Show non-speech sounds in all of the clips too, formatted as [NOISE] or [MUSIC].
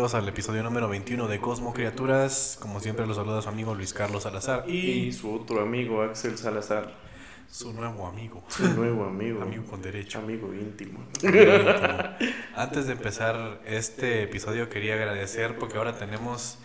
Bienvenidos al episodio número 21 de Cosmo Criaturas. Como siempre los saluda su amigo Luis Carlos Salazar y, su otro amigo Axel Salazar. Su nuevo amigo. Su nuevo amigo. [LAUGHS] amigo con derecho. Amigo íntimo. Antes de empezar este episodio quería agradecer porque ahora tenemos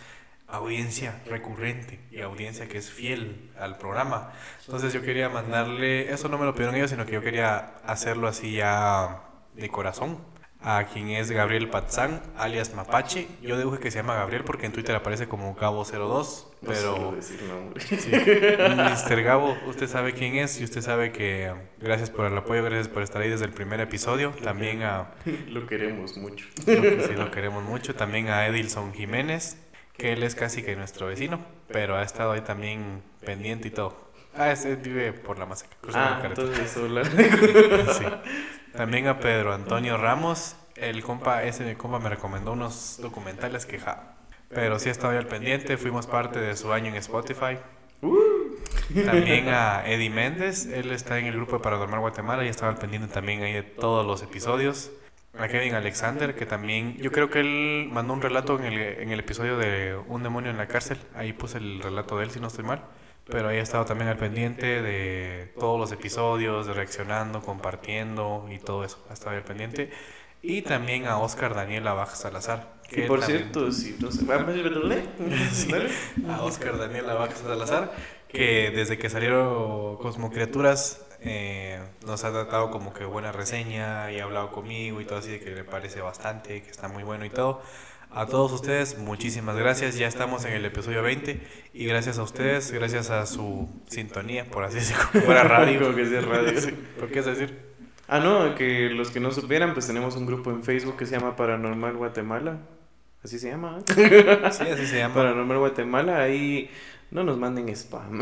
audiencia recurrente y audiencia que es fiel al programa. Entonces yo quería mandarle, eso no me lo pidieron ellos, sino que yo quería hacerlo así ya de corazón a quien es Gabriel Patzán, alias Mapache. Yo digo que se llama Gabriel porque en Twitter aparece como Gabo02, pero... Sí, Mr. Gabo, usted sabe quién es y usted sabe que gracias por el apoyo, gracias por estar ahí desde el primer episodio. También a... [LAUGHS] Lo queremos mucho. sí, lo queremos mucho. También a Edilson Jiménez, que él es casi que nuestro vecino, pero ha estado ahí también pendiente y todo. Ah, ese vive por la masa. Ah, entonces [LAUGHS] sí. También a Pedro Antonio Ramos. El compa, ese compa me recomendó unos documentales que ja. Pero sí estado al pendiente. Fuimos parte de su año en Spotify. También a Eddie Méndez. Él está en el grupo de Paranormal Guatemala y estaba al pendiente también ahí de todos los episodios. A Kevin Alexander, que también, yo creo que él mandó un relato en el, en el episodio de Un demonio en la cárcel. Ahí puse el relato de él, si no estoy mal. Pero ahí he estado también al pendiente de todos los episodios, de reaccionando, compartiendo y todo eso. Ha estado ahí al pendiente. Y también a Oscar Daniel Abaj Salazar. Que por cierto, si no se va [LAUGHS] [LAUGHS] a Oscar Daniel Abaj Salazar, que desde que salieron Cosmocriaturas eh, nos ha tratado como que buena reseña y ha hablado conmigo y todo así, que le parece bastante, que está muy bueno y todo. A todos ustedes, muchísimas gracias. Ya estamos en el episodio 20 y gracias a ustedes, gracias a su sintonía, por así decirlo, [LAUGHS] fuera radio. que sea radio. [LAUGHS] ¿Por qué es decir? Ah, no, que los que no supieran, pues tenemos un grupo en Facebook que se llama Paranormal Guatemala. Así se llama. [LAUGHS] Sí, así se llama. Paranormal Guatemala. Ahí no nos manden spam.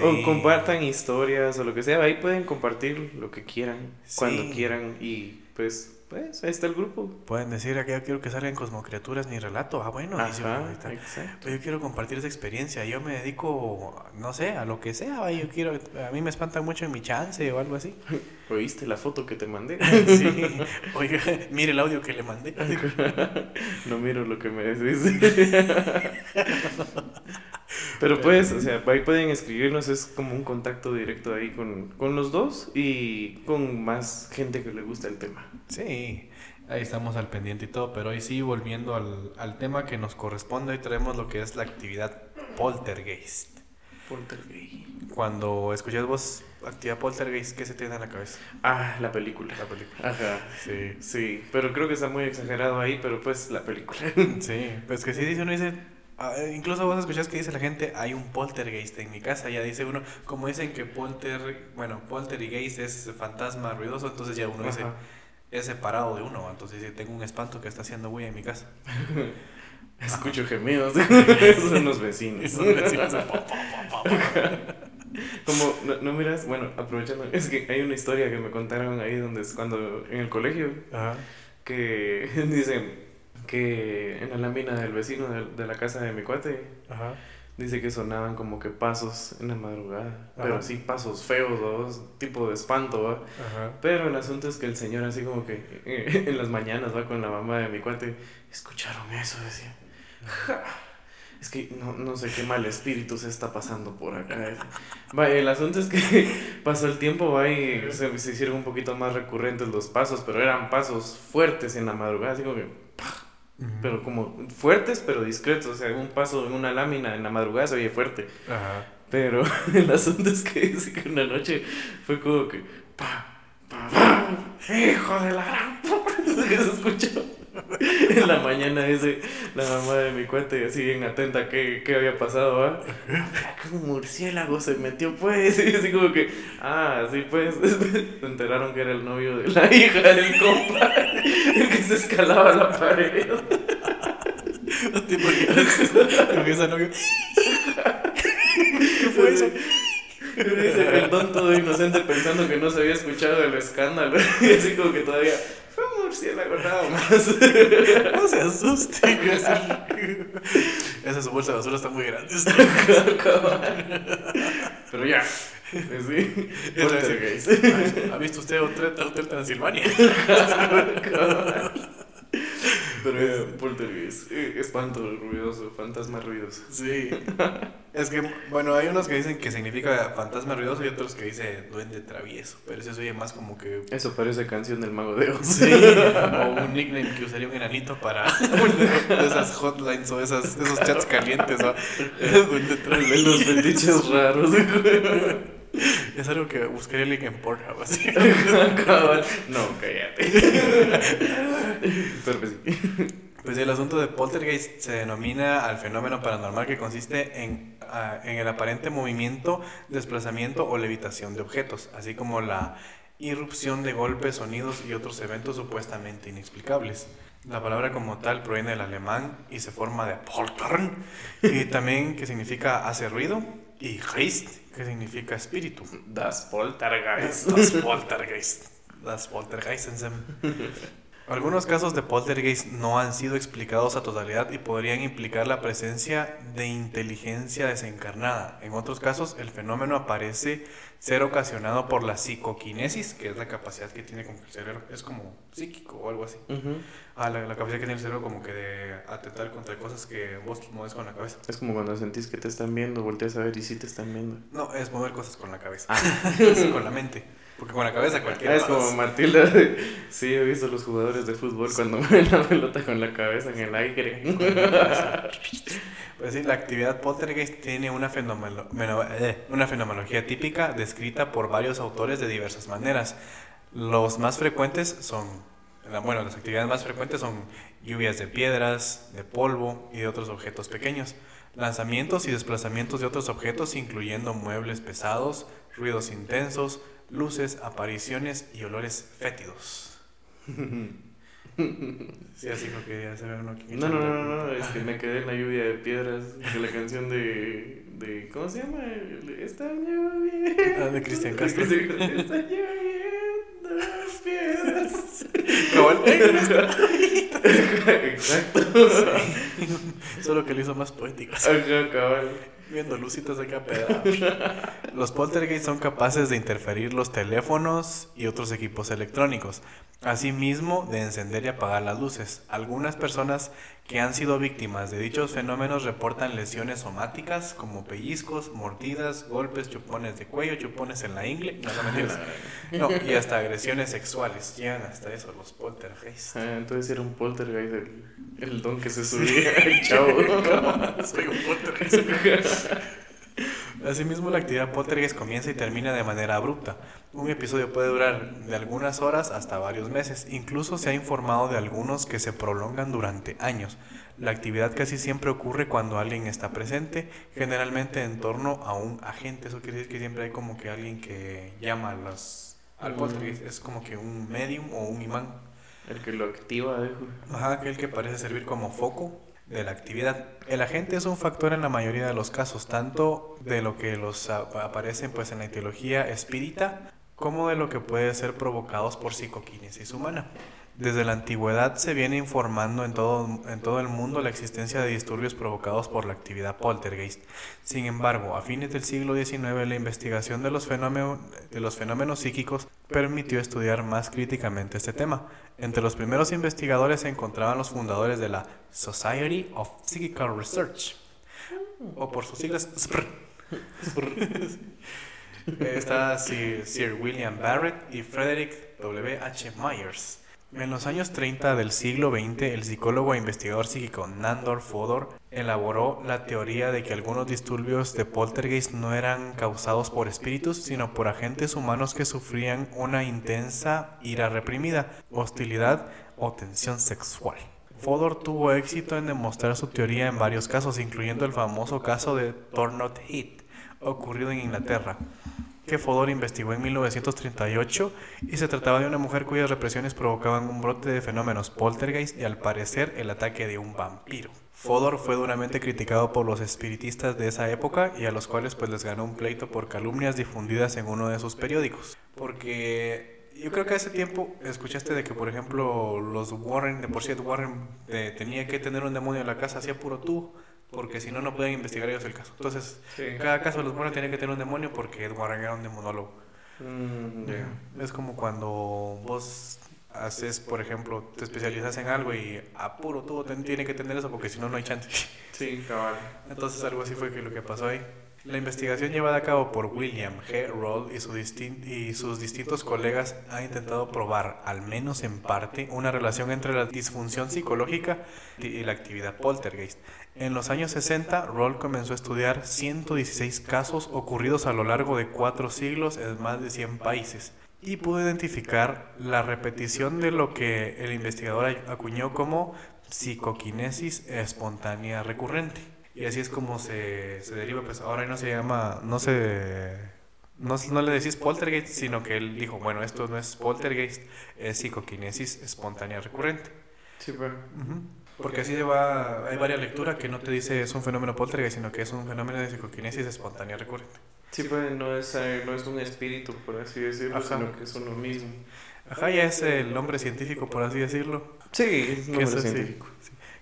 O compartan historias o lo que sea. Ahí pueden compartir lo que quieran, cuando quieran y pues pues ahí está el grupo. Pueden decir, aquí yo quiero que salgan cosmocriaturas mi relato. Ah, bueno, Ajá, Pues yo quiero compartir esa experiencia. Yo me dedico, no sé, a lo que sea. Yo quiero, a mí me espanta mucho en mi chance o algo así. [LAUGHS] ¿Oíste la foto que te mandé? [LAUGHS] sí. Oiga, mire el audio que le mandé. [LAUGHS] no miro lo que me decís. Pero pues, o sea, ahí pueden escribirnos, es como un contacto directo ahí con, con los dos y con más gente que le gusta el tema. Sí, ahí estamos al pendiente y todo, pero hoy sí, volviendo al, al tema que nos corresponde, hoy traemos lo que es la actividad poltergeist. Poltergeist. Cuando escuchas vos actividad poltergeist, ¿qué se te da en la cabeza? Ah, la película. La película. Ajá. Sí. Sí, pero creo que está muy exagerado ahí, pero pues la película. sí, pues que sí dice uno dice Ah, incluso vos escuchás que dice la gente, hay un poltergeist en mi casa, ya dice uno, como dicen que polter, bueno, poltergeist es fantasma ruidoso, entonces ya uno dice, es separado de uno, entonces dice, tengo un espanto que está haciendo bulla en mi casa. [LAUGHS] Escucho gemidos, [LAUGHS] son los vecinos. Vecinos. Como, no, miras, bueno, aprovechando, es que hay una historia que me contaron ahí donde es cuando en el colegio, que [LAUGHS] dicen, que en la lámina del vecino de, la casa de mi cuate dice que sonaban como que pasos en la madrugada, pero sí pasos feos, ¿no? tipo de espanto, pero el asunto es que el señor así como que en las mañanas va con la mamá de mi cuate, escucharon eso, decía. Es que no, no sé qué mal espíritu se está pasando por acá. Va, el asunto es que [LAUGHS] pasó el tiempo va, y se, se, hicieron un poquito más recurrentes los pasos, pero eran pasos fuertes en la madrugada, así como que pero como fuertes, pero discretos. O sea, un paso en una lámina en la madrugada se oye fuerte. Ajá. Pero [LAUGHS] el asunto es que, [LAUGHS] que una noche fue como que. Pa, pa, pa, ¡Hijo de la gran que [LAUGHS] se escuchó. En la mañana ese, la mamá de mi cuate, así bien atenta qué, qué había pasado, ¿ah? un murciélago se metió, pues, [LAUGHS] y así como que, ah, sí, pues, [LAUGHS] se enteraron que era el novio de la hija del compa, [LAUGHS] el que se escalaba la pared. No te imaginas esa novio. ¿Qué fue eso? Dice el don todo inocente pensando que no se había escuchado el escándalo. Y así como que todavía murciélago nada más. [LAUGHS] No se asuste. Esa bolsa de basura está muy grande. [LAUGHS] Pero ya. Sí. ¿Ha visto usted Hotel, Hotel Transilvania? [LAUGHS] Pero es poltergeist, eh, espanto ruidoso, fantasma ruidoso. Sí. [LAUGHS] Es que, bueno, hay unos que dicen que significa fantasma ruidoso y otros que dicen duende travieso. Pero eso oye más como que. Eso parece canción del Mago de Oz. Sí, [LAUGHS] o un nickname que usaría un enanito para [LAUGHS] esas hotlines o esas, esos chats calientes. duende travieso. Los fetiches raros. [LAUGHS] Es algo que buscaría alguien en Pornhub así. [LAUGHS] no, cállate. [LAUGHS] Pero pues sí. Pues el asunto de poltergeist se denomina al fenómeno paranormal que consiste en, ah, en el aparente movimiento, desplazamiento o levitación de objetos, así como la irrupción de golpes, sonidos y otros eventos supuestamente inexplicables. La palabra como tal proviene del alemán y se forma de poltern, y también que significa hace ruido, y geist, que significa espíritu. Das Poltergeist. Das Poltergeist. Das Poltergeist. [LAUGHS] Algunos casos de poltergeist no han sido explicados a totalidad y podrían implicar la presencia de inteligencia desencarnada. En otros casos, el fenómeno aparece ser ocasionado por la psicoquinesis, que es la capacidad que tiene como el cerebro, es como psíquico o algo así. ah, la, capacidad que tiene el cerebro como que de atentar contra cosas que vos mueves con la cabeza. Es como cuando sentís que te están viendo, volteas a ver y sí te están viendo. No, es mover cosas con la cabeza, ah. [LAUGHS] con la mente. Porque con la cabeza cualquiera. Es como Matilda. [LAUGHS] Sí, he visto los jugadores de fútbol cuando [LAUGHS] mueven la pelota con la cabeza en el aire. Pues sí, la actividad poltergeist tiene una, eh, una fenomenología típica descrita por varios autores de diversas maneras. Los más frecuentes son, bueno, las actividades más frecuentes son lluvias de piedras, de polvo y de otros objetos pequeños, lanzamientos y desplazamientos de otros objetos incluyendo muebles pesados, ruidos intensos, luces, apariciones y olores fétidos. Sí, así como que ya se ve uno aquí. No, no, no, no, es que me quedé en la lluvia de piedras de la canción de. de ¿Cómo se llama? Está lloviendo. Ah, de Cristian Castro. Está lloviendo piedras. [LAUGHS] Exacto. [LAUGHS] [LAUGHS] Solo que lo hizo más poético. Viendo lucitas acá pedados. Los poltergeist son capaces de interferir los teléfonos y otros equipos electrónicos, asimismo de encender y apagar las luces. Algunas personas que han sido víctimas de dichos fenómenos reportan lesiones somáticas como pellizcos, mordidas, golpes, chupones de cuello, chupones en la ingle, no, no y hasta agresiones sexuales. Llegan hasta eso los poltergeist. Ah, entonces era un poltergeist el, el don que se subía [LAUGHS] chavo. [LAUGHS] Soy un poltergeist. Asimismo, la actividad poltergeist comienza y termina de manera abrupta. Un episodio puede durar de algunas horas hasta varios meses. Incluso se ha informado de algunos que se prolongan durante años. La actividad casi siempre ocurre cuando alguien está presente, generalmente en torno a un agente. Eso quiere decir que siempre hay como que alguien que llama a los, al poltergeist. Es como que un medium o un imán. El que lo activa, Ajá, aquel que parece servir como foco de la actividad. El agente es un factor en la mayoría de los casos, tanto de lo que los aparecen pues en la etiología espírita como de lo que puede ser provocados por psicoquinesis humana. Desde la antigüedad se viene informando en todo, en todo el mundo la existencia de disturbios provocados por la actividad poltergeist. Sin embargo, a fines del siglo XIX la investigación de los, fenómenos, psíquicos permitió estudiar más críticamente este tema. Entre los primeros investigadores se encontraban los fundadores de la Society of Psychical Research, o por sus siglas. [LAUGHS] Está Sir William Barrett y Frederick W. H. Myers. En los años 30 del siglo XX, el psicólogo e investigador psíquico Nandor Fodor elaboró la teoría de que algunos disturbios de poltergeist no eran causados por espíritus, sino por agentes humanos que sufrían una intensa ira reprimida, hostilidad o tensión sexual. Fodor tuvo éxito en demostrar su teoría en varios casos, incluyendo el famoso caso de Tornot Heath, ocurrido en Inglaterra que Fodor investigó en 1938 y se trataba de una mujer cuyas represiones provocaban un brote de fenómenos poltergeist y al parecer el ataque de un vampiro. Fodor fue duramente criticado por los espiritistas de esa época y a los cuales pues les ganó un pleito por calumnias difundidas en uno de sus periódicos. Porque yo creo que hace tiempo escuchaste de que, por ejemplo, los Warren, de por sí Warren eh, tenía que tener un demonio en la casa, hacía puro tú porque si no, no pueden investigar ellos el caso. Entonces, cada caso de los Warren tiene que tener un demonio porque Ed Warren era un demonólogo. Mm, es como cuando vos haces, por ejemplo, te especializas en algo y a puro todo tiene que tener eso porque si no, no hay chance. Sí, cabal. Entonces algo así fue que lo que pasó ahí. La investigación llevada a cabo por William G. Roll y, su y, sus distintos colegas ha intentado probar, al menos en parte, una relación entre la disfunción psicológica y la actividad poltergeist. En los años 60, Roll comenzó a estudiar 116 casos ocurridos a lo largo de cuatro siglos en más de 100 países y pudo identificar la repetición de lo que el investigador acuñó como psicoquinesis espontánea recurrente. Y así es como se, se deriva, pues ahora no se llama, no se, no, no, le decís poltergeist, sino que él dijo, bueno, esto no es poltergeist, es psicoquinesis espontánea recurrente. Sí, pero... Porque así lleva, hay varias lecturas que no te dice es un fenómeno poltergeist, sino que es un fenómeno de psicoquinesis espontánea recurrente. Sí, pues no es, eh, no es un espíritu, por así decirlo, sino que es uno mismo. Ajá, ya es el nombre científico, por así decirlo. Sí, es nombre científico.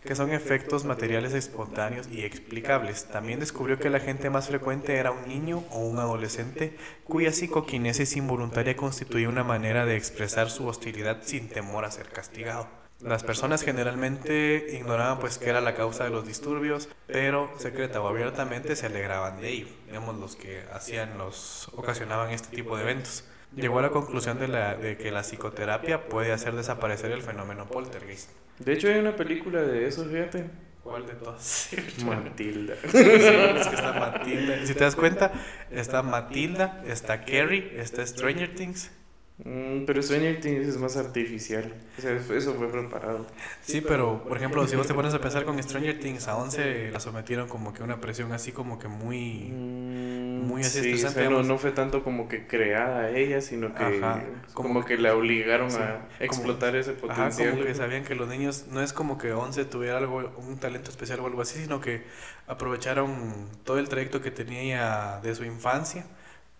Que son efectos materiales espontáneos y explicables. También descubrió que la gente más frecuente era un niño o un adolescente cuya psicoquinesis involuntaria constituía una manera de expresar su hostilidad sin temor a ser castigado. Las personas generalmente ignoraban pues que era la causa de los disturbios, pero secreta o abiertamente se alegraban de ello, digamos los que hacían los ocasionaban este tipo de eventos. Llegó a la conclusión de, que la psicoterapia puede hacer desaparecer el fenómeno poltergeist. De hecho hay una película de eso, fíjate. ¿Cuál de todas? [LAUGHS] [LAUGHS] Matilda. Sí, es que está Matilda. Si te das cuenta, está Matilda, está Carrie, está Stranger Things. Mm, pero Stranger Things es más artificial. O sea, eso fue preparado. Sí, pero por ejemplo, si vos te pones a pensar con Stranger Things, a 11 la sometieron como que una presión así como que muy... Mm, muy así sí, no, fue tanto como que creada ella, sino que como, que, la obligaron a explotar ese potencial. Ajá, como que sabían que los niños, no es como que 11 tuviera algo, un talento especial o algo así, sino que aprovecharon todo el trayecto que tenía de su infancia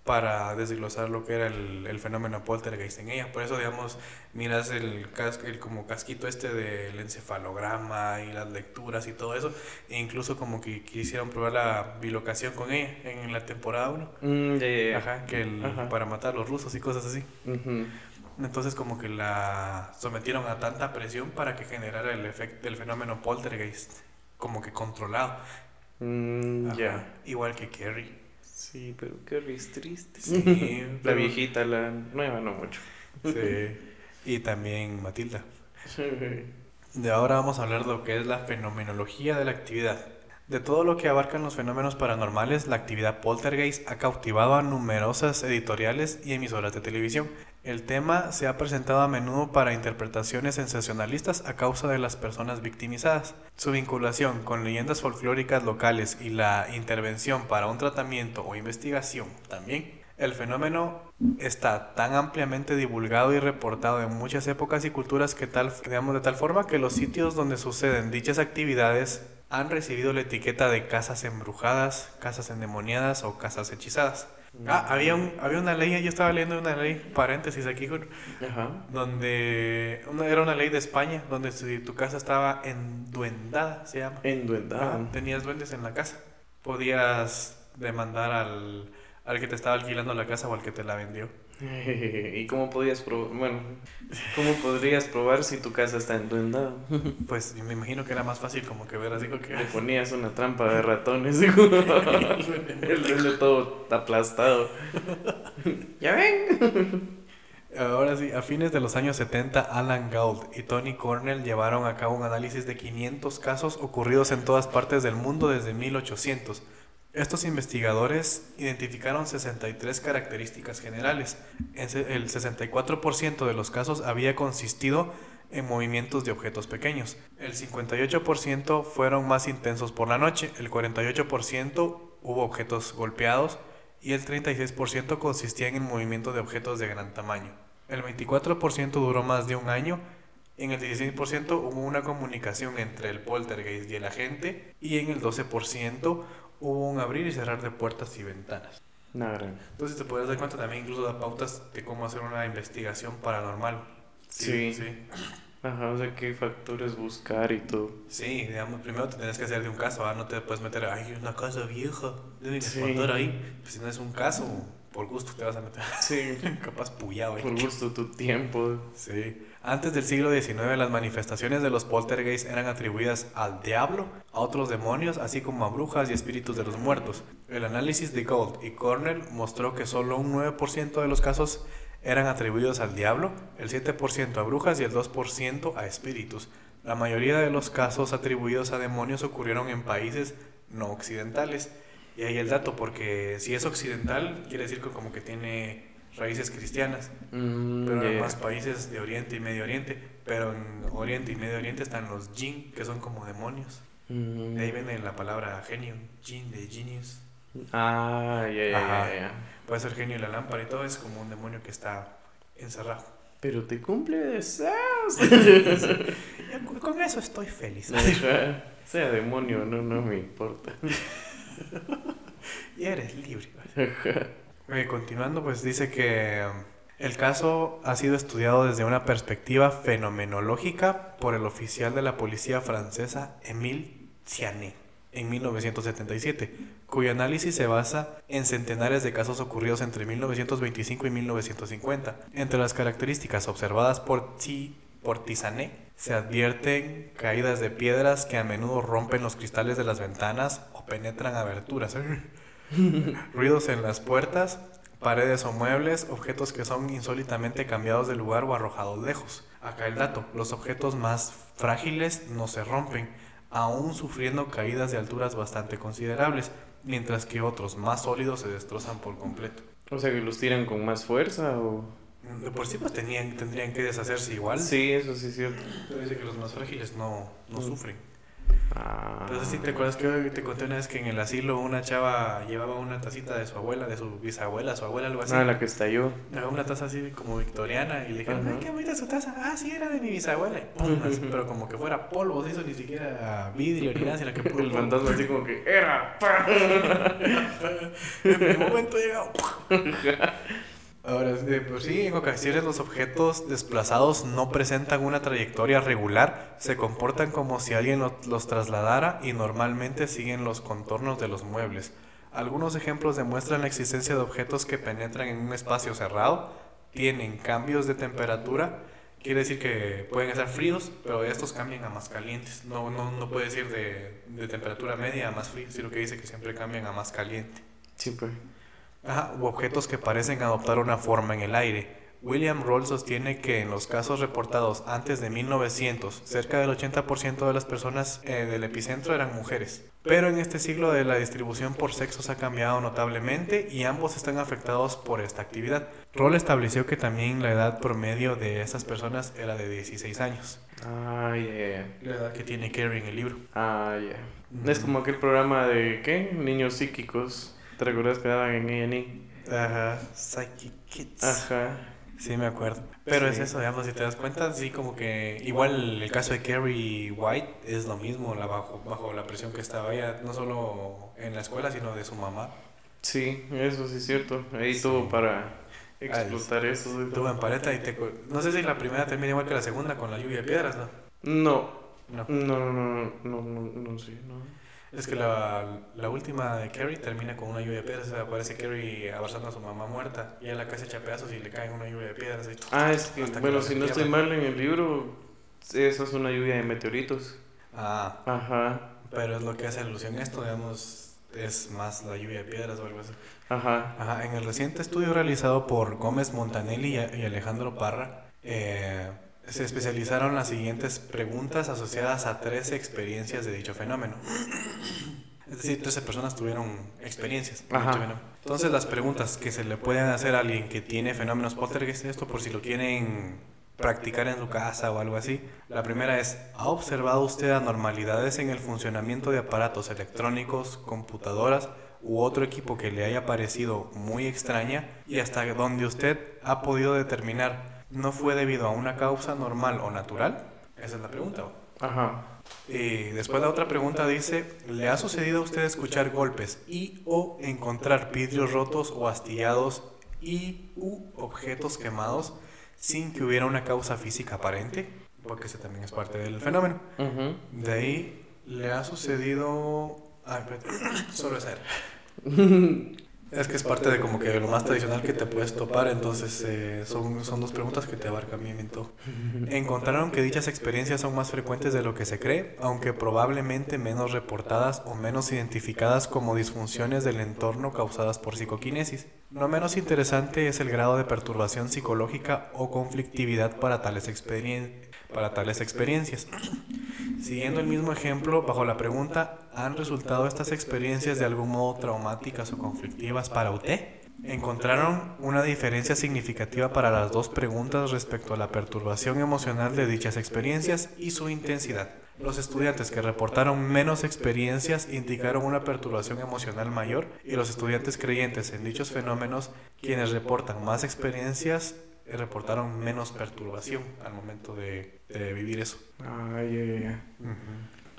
para desglosar lo que era el, el, fenómeno poltergeist en ella. Por eso, digamos, miras el, el como casquito este del encefalograma y las lecturas y todo eso, e incluso como que quisieron probar la bilocación con ella en la temporada 1. Mm, Ajá, que el, para matar a los rusos y cosas así. Entonces como que la sometieron a tanta presión para que generara el efecto del fenómeno poltergeist, como que controlado. Mm, ya. Igual que Kerry. Sí, pero qué triste. [LAUGHS] Sí, la viejita, la nueva no mucho. Sí. Y también Matilda. De ahora vamos a hablar de lo que es la fenomenología de la actividad. De todo lo que abarcan los fenómenos paranormales, la actividad poltergeist ha cautivado a numerosas editoriales y emisoras de televisión. El tema se ha presentado a menudo para interpretaciones sensacionalistas a causa de las personas victimizadas. Su vinculación con leyendas folclóricas locales y la intervención para un tratamiento o investigación también. El fenómeno está tan ampliamente divulgado y reportado en muchas épocas y culturas que tal, digamos, de tal forma que los sitios donde suceden dichas actividades han recibido la etiqueta de casas embrujadas, casas endemoniadas o casas hechizadas. Ah, había, un, había una ley, yo estaba leyendo una ley, paréntesis aquí, donde una, era una ley de España, donde si tu casa estaba enduendada, se llama. Enduendada. tenías duendes en la casa. Podías demandar al, al que te estaba alquilando la casa o al que te la vendió. [LAUGHS] ¿Y cómo podías probar? Bueno, ¿cómo podrías probar si tu casa está enduendada? [LAUGHS] Pues me imagino que era más fácil como que ver así que... Le ponías una trampa de ratones, [LAUGHS] el duende todo aplastado. ¿Ya ven? Ahora sí, a fines de los años 70, Alan Gould y Tony Cornell llevaron a cabo un análisis de 500 casos ocurridos en todas partes del mundo desde 1800 estos investigadores identificaron 63 características generales. El 64% de los casos había consistido en movimientos de objetos pequeños. El 58% fueron más intensos por la noche, el 48% hubo objetos golpeados y el 36% consistían en movimiento de objetos de gran tamaño. El 24% duró más de un año en el 16% hubo una comunicación entre el poltergeist y el agente y en el 12% hubo un abrir y cerrar de puertas y ventanas. Entonces te puedes dar cuenta también incluso da pautas de cómo hacer una investigación paranormal. Sí. sí. Ajá, o sea, qué factores buscar y todo. Sí, digamos, primero te tienes que hacer de un caso, no te puedes meter, ay, una casa vieja, debes sí. ahí. Pues si no es un caso, por gusto te vas a meter. Sí. [LAUGHS] Capaz puyado. Por gusto tu tiempo. Sí. Antes del siglo XIX, las manifestaciones de los poltergeist eran atribuidas al diablo, a otros demonios, así como a brujas y espíritus de los muertos. El análisis de Gold y Cornell mostró que solo un 9% de los casos eran atribuidos al diablo, el 7% a brujas y el 2% a espíritus. La mayoría de los casos atribuidos a demonios ocurrieron en países no occidentales. Y ahí el dato, porque si es occidental, quiere decir que como que tiene raíces cristianas, mm, pero en más países de Oriente y Medio Oriente, pero en Oriente y Medio Oriente están los jinn, que son como demonios. Mm. De ahí viene la palabra genio, jinn de genius. Ah, ya, ya, ya. Puede ser genio de la lámpara y todo, es como un demonio que está encerrado. Pero te cumple deseos. Con eso estoy feliz. sea demonio, no, no me importa. [LAUGHS] y eres libre. Eh, continuando, pues dice que el caso ha sido estudiado desde una perspectiva fenomenológica por el oficial de la policía francesa Émile Cianet en 1977, cuyo análisis se basa en centenares de casos ocurridos entre 1925 y 1950. Entre las características observadas por, por Tizanet se advierten caídas de piedras que a menudo rompen los cristales de las ventanas o penetran aberturas. [LAUGHS] [LAUGHS] ruidos en las puertas, paredes o muebles, objetos que son insólitamente cambiados de lugar o arrojados lejos. Acá el dato, los objetos más frágiles no se rompen, aún sufriendo caídas de alturas bastante considerables, mientras que otros más sólidos se destrozan por completo. O sea que los tiran con más fuerza o... De por sí pues tenían, tendrían que deshacerse igual. Sí, eso sí es cierto. Pero dice que los más frágiles no, no mm. sufren. Ah. Entonces, si te acuerdas que te conté una vez que en el asilo una chava llevaba una tacita de su abuela, de su bisabuela, su abuela, algo así. Ah, la que estalló. Una taza así como victoriana y le dijeron, ay, qué bonita su taza. Ah, sí, era de mi bisabuela. pero como que fuera polvo, eso ni siquiera vidrio ni nada, sino que El fantasma así como que era. [LAUGHS] en el momento llegado. [LAUGHS] Ahora, por sí, en ocasiones los objetos desplazados no presentan una trayectoria regular, se comportan como si alguien los trasladara y normalmente siguen los contornos de los muebles. Algunos ejemplos demuestran la existencia de objetos que penetran en un espacio cerrado, tienen cambios de temperatura, quiere decir que pueden estar fríos, pero estos cambian a más calientes. No, no, no puede decir de, de temperatura media a más frío, sino que dice que siempre cambian a más caliente. Siempre u objetos que parecen adoptar una forma en el aire. William Roll sostiene que en los casos reportados antes de 1900, cerca del 80% de las personas eh, del epicentro eran mujeres. Pero en este siglo de la distribución por sexos ha cambiado notablemente y ambos están afectados por esta actividad. Roll estableció que también la edad promedio de esas personas era de 16 años. Ah, yeah. La edad que tiene Kerry en el libro. Ah, yeah. Es como aquel programa de, ¿qué? Niños psíquicos. ¿Te recuerdas que daban en E&E? Ajá, Psychic Kids. Ajá. Sí, me acuerdo. Pero es eso, digamos, si te das cuenta, sí, como que igual el caso de Carrie White es lo mismo, la bajo, bajo la presión que estaba ella, no solo en la escuela, sino de su mamá. Sí, eso sí es cierto. Ahí tuvo para explotar eso. Tuvo en paleta y te... No sé si la primera termina igual que la segunda con la lluvia de piedras, ¿no? No. No, no, no, no, no, no, no, sí, no. Es que la, la última de Carrie termina con una lluvia de piedras. aparece Carrie abrazando a su mamá muerta y en la casa echa pedazos y le cae una lluvia de piedras. ah, es que, bueno, si no estoy mal en el libro, eso es una lluvia de meteoritos. Ah. Ajá. Pero es lo que hace alusión a esto, digamos, es más la lluvia de piedras o algo así. Ajá. Ajá. En el reciente estudio realizado por Gómez Montanelli y Alejandro Parra, eh se especializaron las siguientes preguntas asociadas a 13 experiencias de dicho fenómeno. Es decir, 13 personas tuvieron experiencias dicho fenómeno. Entonces, las preguntas que se le pueden hacer a alguien que tiene fenómenos poltergeist, esto por si lo quieren practicar en su casa o algo así. La primera es, ¿ha observado usted anormalidades en el funcionamiento de aparatos electrónicos, computadoras u otro equipo que le haya parecido muy extraña y hasta donde usted ha podido determinar no fue debido a una causa normal o natural? Esa es la pregunta. Ajá. Y después la otra pregunta dice, ¿le ha sucedido a usted escuchar golpes y o encontrar vidrios rotos o astillados y u objetos quemados sin que hubiera una causa física aparente? Porque ese también es parte del fenómeno. De ahí, ¿le ha sucedido... Ay, solo esa Es que es parte de como que lo más tradicional que te puedes topar, entonces eh, son, son dos preguntas que te abarcan bien en todo. Encontraron que dichas experiencias son más frecuentes de lo que se cree, aunque probablemente menos reportadas o menos identificadas como disfunciones del entorno causadas por psicoquinesis. No menos interesante es el grado de perturbación psicológica o conflictividad para tales, para tales experiencias. Siguiendo el mismo ejemplo, bajo la pregunta, ¿han resultado estas experiencias de algún modo traumáticas o conflictivas para usted? Encontraron una diferencia significativa para las dos preguntas respecto a la perturbación emocional de dichas experiencias y su intensidad. Los estudiantes que reportaron menos experiencias indicaron una perturbación emocional mayor y los estudiantes creyentes en dichos fenómenos, quienes reportan más experiencias, reportaron menos perturbación al momento de, vivir eso.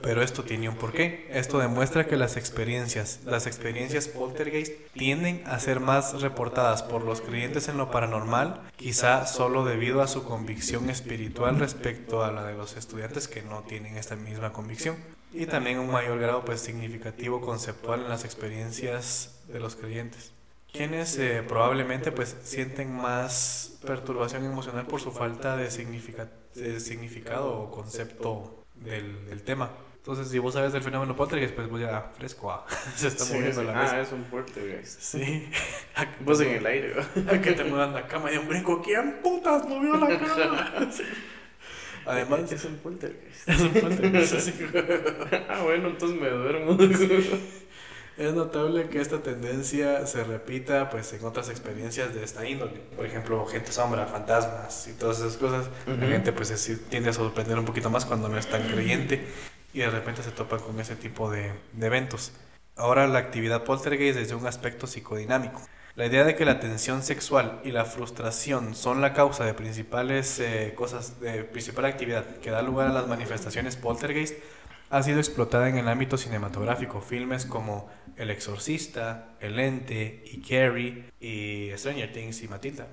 Pero esto tiene un porqué. Esto demuestra que las experiencias, las experiencias poltergeist tienden a ser más reportadas por los creyentes en lo paranormal, quizá solo debido a su convicción espiritual respecto a la de los estudiantes que no tienen esta misma convicción. Y también un mayor grado pues significativo conceptual en las experiencias de los creyentes quienes eh, probablemente pues sienten más perturbación emocional por su falta de, significado o concepto del, tema. Entonces, si vos sabes del fenómeno poltergeist, pues voy a fresco, ah, [LAUGHS] se está moviendo la mesa. Ah, es un poltergeist. Sí. [LAUGHS] vos en el aire. a que te muevan la cama y un brinco. ¿Quién putas movió la [LAUGHS] cama? Además, es un poltergeist. Es un poltergeist. ah, bueno, entonces me duermo. Es notable que esta tendencia se repita pues en otras experiencias de esta índole. Por ejemplo, gente sombra, fantasmas y todas esas cosas. La gente pues tiende a sorprender un poquito más cuando no es tan creyente y de repente se topan con ese tipo de, eventos. Ahora la actividad poltergeist desde un aspecto psicodinámico. La idea de que la tensión sexual y la frustración son la causa de principales eh, cosas, de principal actividad que da lugar a las manifestaciones poltergeist ha sido explotada en el ámbito cinematográfico. Filmes como El Exorcista, El Ente y Carrie y Stranger Things y Matilda.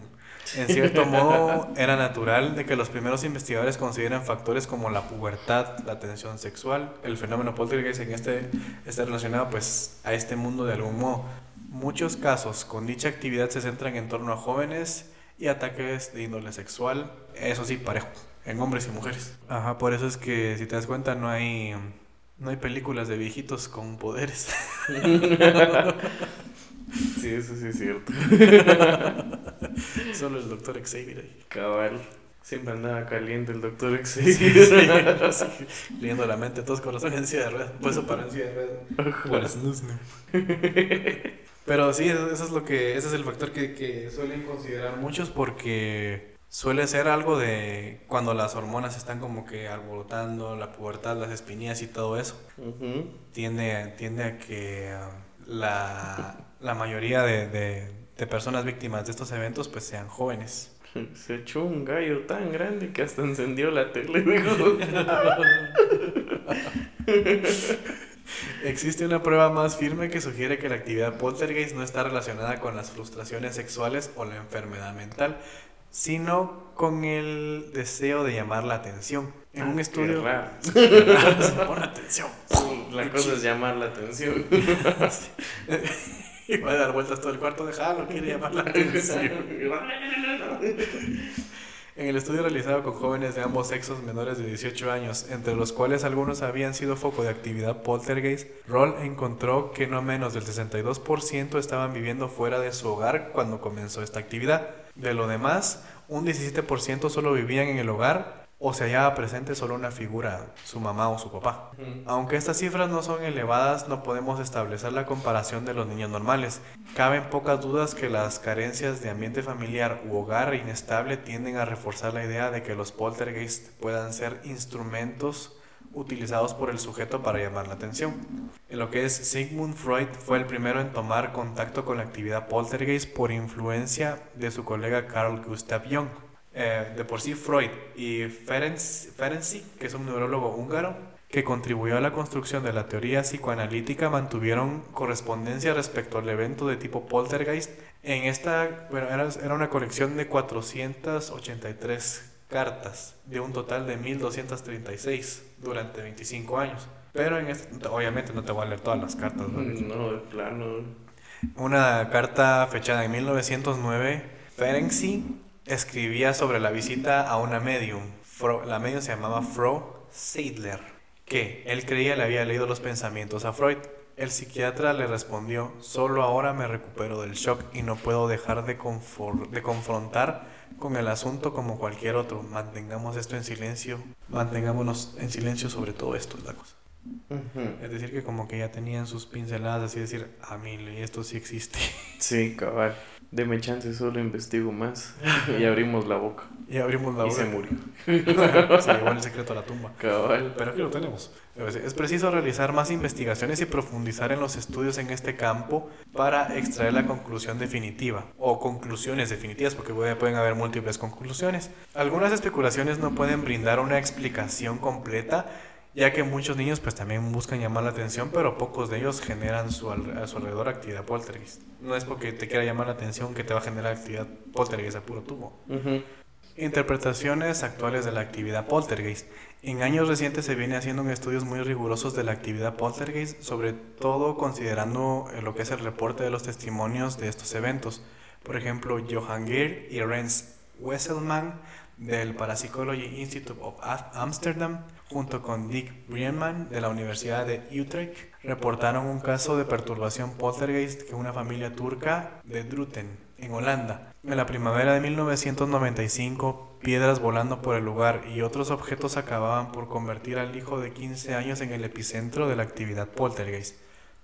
En cierto [LAUGHS] modo, era natural de que los primeros investigadores consideren factores como la pubertad, la tensión sexual, el fenómeno poltergeist en este está relacionado pues a este mundo de algún modo. Muchos casos con dicha actividad se centran en torno a jóvenes y ataques de índole sexual, eso sí, parejo en hombres y mujeres. Ajá, por eso es que si te das cuenta no hay no hay películas de viejitos con poderes. [LAUGHS] sí, eso sí es cierto. [LAUGHS] Solo el doctor Xavier ahí. Cabal. Siempre andaba caliente el doctor Xavier. [LAUGHS] leyendo la mente, todos corazones en silla de ruedas. Por eso para en silla de ruedas. Pero sí, eso es lo que, ese es el factor que, que suelen considerar muchos porque suele ser algo de cuando las hormonas están como que alborotando, la pubertad, las espinillas y todo eso. tiende, tiende a que um, la, la mayoría de, de, personas víctimas de estos eventos pues sean jóvenes. [LAUGHS] Se echó un gallo tan grande que hasta encendió la tele. [LAUGHS] [LAUGHS] Existe una prueba más firme que sugiere que la actividad poltergeist no está relacionada con las frustraciones sexuales o la enfermedad mental, sino con el deseo de llamar la atención. En un ah, estudio. [LAUGHS] Pon atención. La cosa es llamar la atención. [LAUGHS] Y va a dar vueltas todo el cuarto, déjalo, quiere llamar la atención. [LAUGHS] En el estudio realizado con jóvenes de ambos sexos menores de 18 años, entre los cuales algunos habían sido foco de actividad poltergeist, Roll encontró que no menos del 62% estaban viviendo fuera de su hogar cuando comenzó esta actividad. De lo demás, un 17% solo vivían en el hogar o se hallaba presente solo una figura, su mamá o su papá. Aunque estas cifras no son elevadas, no podemos establecer la comparación de los niños normales. Caben pocas dudas que las carencias de ambiente familiar u hogar inestable tienden a reforzar la idea de que los poltergeist puedan ser instrumentos utilizados por el sujeto para llamar la atención. En lo que es Sigmund Freud fue el primero en tomar contacto con la actividad poltergeist por influencia de su colega Carl Gustav Jung. Eh, de por sí Freud y Ferenczi, que es un neurólogo húngaro, que contribuyó a la construcción de la teoría psicoanalítica, mantuvieron correspondencia respecto al evento de tipo poltergeist. En esta, bueno, era, era una colección de 483 cartas, de un total de 1236 durante 25 años. Pero en este, obviamente no te voy a leer todas las cartas. ¿no? No, de plano. Una carta fechada en 1909, Ferenczi escribía sobre la visita a una medium. la medium se llamaba Fro Seidler, que él creía le había leído los pensamientos a Freud. El psiquiatra le respondió, solo ahora me recupero del shock y no puedo dejar de, de confrontar con el asunto como cualquier otro. Mantengamos esto en silencio, mantengámonos en silencio sobre todo esto, es la cosa. Es decir, que como que ya tenían sus pinceladas, así decir, a mí esto sí existe. Sí, cabal. Deme chance, solo investigo más. [LAUGHS] y abrimos la boca. Y abrimos la boca. Y se murió. [LAUGHS] se llevó el secreto a la tumba. Cabal. Pero aquí lo tenemos. Es preciso realizar más investigaciones y profundizar en los estudios en este campo para extraer la conclusión definitiva o conclusiones definitivas, porque pueden haber múltiples conclusiones. Algunas especulaciones no pueden brindar una explicación completa ya que muchos niños pues también buscan llamar la atención, pero pocos de ellos generan su a su alrededor actividad poltergeist. No es porque te quiera llamar la atención que te va a generar actividad poltergeist a puro tubo. Interpretaciones actuales de la actividad poltergeist. En años recientes se viene haciendo estudios muy rigurosos de la actividad poltergeist, sobre todo considerando eh, lo que es el reporte de los testimonios de estos eventos. Por ejemplo, Johan Geer y Rens Wesselman del Parapsychology Institute of Amsterdam junto con Dick Brienman de la Universidad de Utrecht, reportaron un caso de perturbación poltergeist que una familia turca de Druten, en Holanda. En la primavera de 1995, piedras volando por el lugar y otros objetos acababan por convertir al hijo de 15 años en el epicentro de la actividad poltergeist.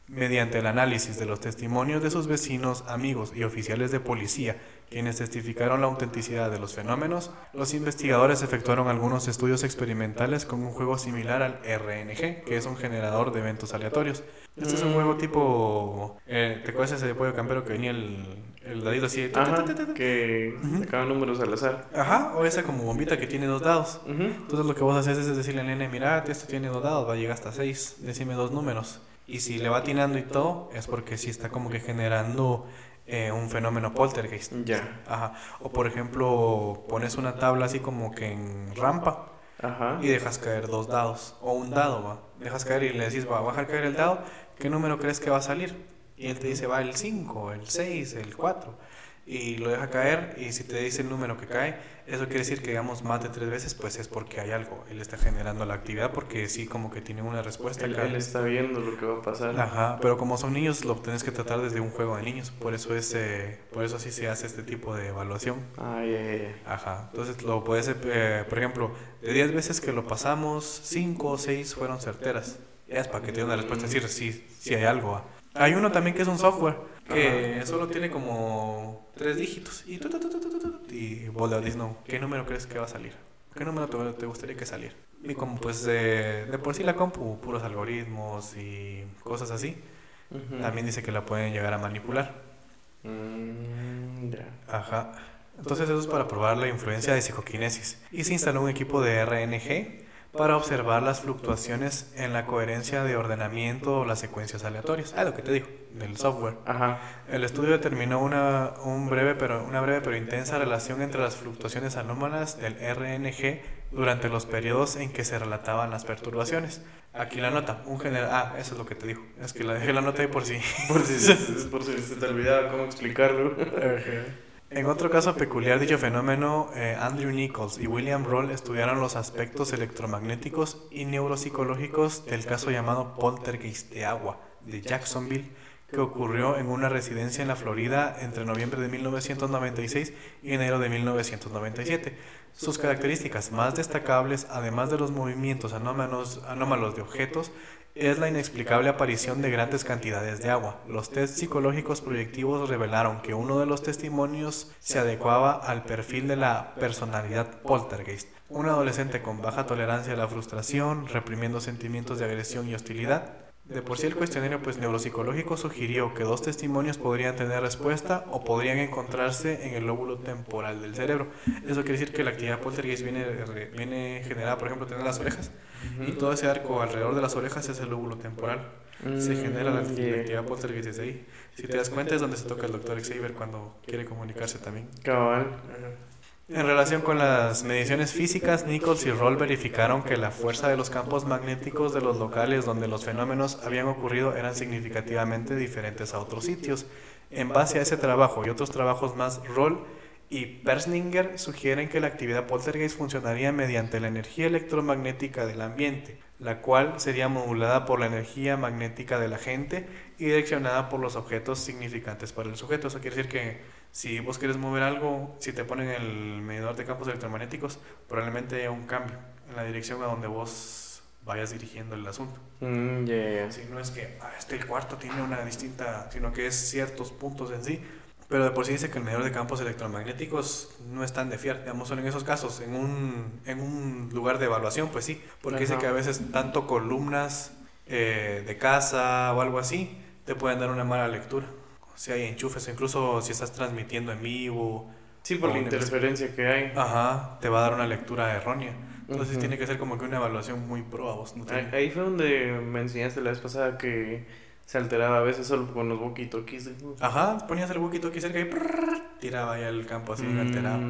Mediante el análisis de los testimonios de sus vecinos, amigos y oficiales de policía quienes testificaron la autenticidad de los fenómenos, los investigadores efectuaron algunos estudios experimentales con un juego similar al RNG, que es un generador de eventos aleatorios. Este es un juego tipo... Eh, ¿Te acuerdas ese pollo campero que venía el, el dadito así? que sacaba números al azar. Ajá, o esa como bombita que tiene dos dados. Entonces lo que vos haces es decirle al nene, mira, esto tiene dos dados, va a llegar hasta seis, decime dos números. Y si le va atinando y todo, es porque sí está como que generando eh, un fenómeno poltergeist. Ya. Ajá. O por ejemplo, pones una tabla así como que en rampa Ajá. y dejas caer dos dados. O un dado, va. Dejas caer y le decís, va a bajar caer el dado, ¿qué número crees que va a salir? Y él te dice, va el 5, el 6, el 4 y lo deja caer y si te dice el número que cae, eso quiere decir que digamos más de tres veces, pues es porque hay algo, él está generando la actividad porque sí como que tiene una respuesta. Él, él está viendo lo que va a pasar. Ajá, pero como son niños lo tienes que tratar desde un juego de niños, por eso es, eh, por eso así se hace este tipo de evaluación. Ay. Ajá, entonces lo puedes, eh, por ejemplo, de 10 veces que lo pasamos, 5 o 6 fueron certeras. es para que te dé una respuesta, decir si, si hay algo. Hay uno también que es un software que solo tiene como tres dígitos. Y, y vos le dices, no, ¿qué número crees que va a salir? ¿Qué número te, gustaría que saliera? Y como pues de, de, por sí la compu, puros algoritmos y cosas así, también dice que la pueden llegar a manipular. Mm, Ajá. Entonces eso es para probar la influencia de psicoquinesis. Y se instaló un equipo de RNG para observar las fluctuaciones en la coherencia de ordenamiento o las secuencias aleatorias. Ah, lo que te digo, del software. Ajá. El estudio determinó una, un breve pero, una breve pero intensa relación entre las fluctuaciones anómalas del RNG durante los periodos en que se relataban las perturbaciones. Aquí la nota, un general... Ah, eso es lo que te digo. Es que la dejé la nota ahí por si... [LAUGHS] por si, por si se te olvidaba cómo explicarlo. [LAUGHS] En otro caso peculiar dicho fenómeno, eh, Andrew Nichols y William Roll estudiaron los aspectos electromagnéticos y neuropsicológicos del caso llamado poltergeist de agua de Jacksonville, que ocurrió en una residencia en la Florida entre noviembre de 1996 y enero de 1997. Sus características más destacables, además de los movimientos anómalos de objetos, es la inexplicable aparición de grandes cantidades de agua. Los test psicológicos proyectivos revelaron que uno de los testimonios se adecuaba al perfil de la personalidad poltergeist, un adolescente con baja tolerancia a la frustración, reprimiendo sentimientos de agresión y hostilidad, de por sí el cuestionario pues, neuropsicológico sugirió que dos testimonios podrían tener respuesta o podrían encontrarse en el lóbulo temporal del cerebro. Eso quiere decir que la actividad poltergeist viene, viene generada, por ejemplo, tener las orejas y todo ese arco alrededor de las orejas es el lóbulo temporal. se genera la, mm, actividad poltergeist desde ahí. Si te das cuenta es donde se toca el doctor Xavier cuando quiere comunicarse también. Cabal. En relación con las mediciones físicas, Nichols y Roll verificaron que la fuerza de los campos magnéticos de los locales donde los fenómenos habían ocurrido eran significativamente diferentes a otros sitios. En base a ese trabajo y otros trabajos más, Roll y Persninger sugieren que la actividad poltergeist funcionaría mediante la energía electromagnética del ambiente, la cual sería modulada por la energía magnética de la gente y direccionada por los objetos significantes para el sujeto. Eso quiere decir que si vos quieres mover algo, si te ponen el medidor de campos electromagnéticos, probablemente haya un cambio en la dirección a donde vos vayas dirigiendo el asunto. Mm, Si no es que ah, este cuarto tiene una distinta, sino que es ciertos puntos en sí. Pero de por sí dice que el medidor de campos electromagnéticos no es tan de fiar, digamos, solo en esos casos, en un, en un lugar de evaluación, pues sí, porque dice que a veces tanto columnas eh, de casa o algo así te pueden dar una mala lectura si hay enchufes, incluso si estás transmitiendo en vivo. Sí, por la interferencia que hay. Ajá, te va a dar una lectura errónea. Entonces tiene que ser como que una evaluación muy pro a vos. Ahí fue donde me enseñaste la vez pasada que se alteraba a veces solo con los walkie-talkies. Ajá, ponías el walkie-talkie cerca y tiraba ya el campo así mm, alterado.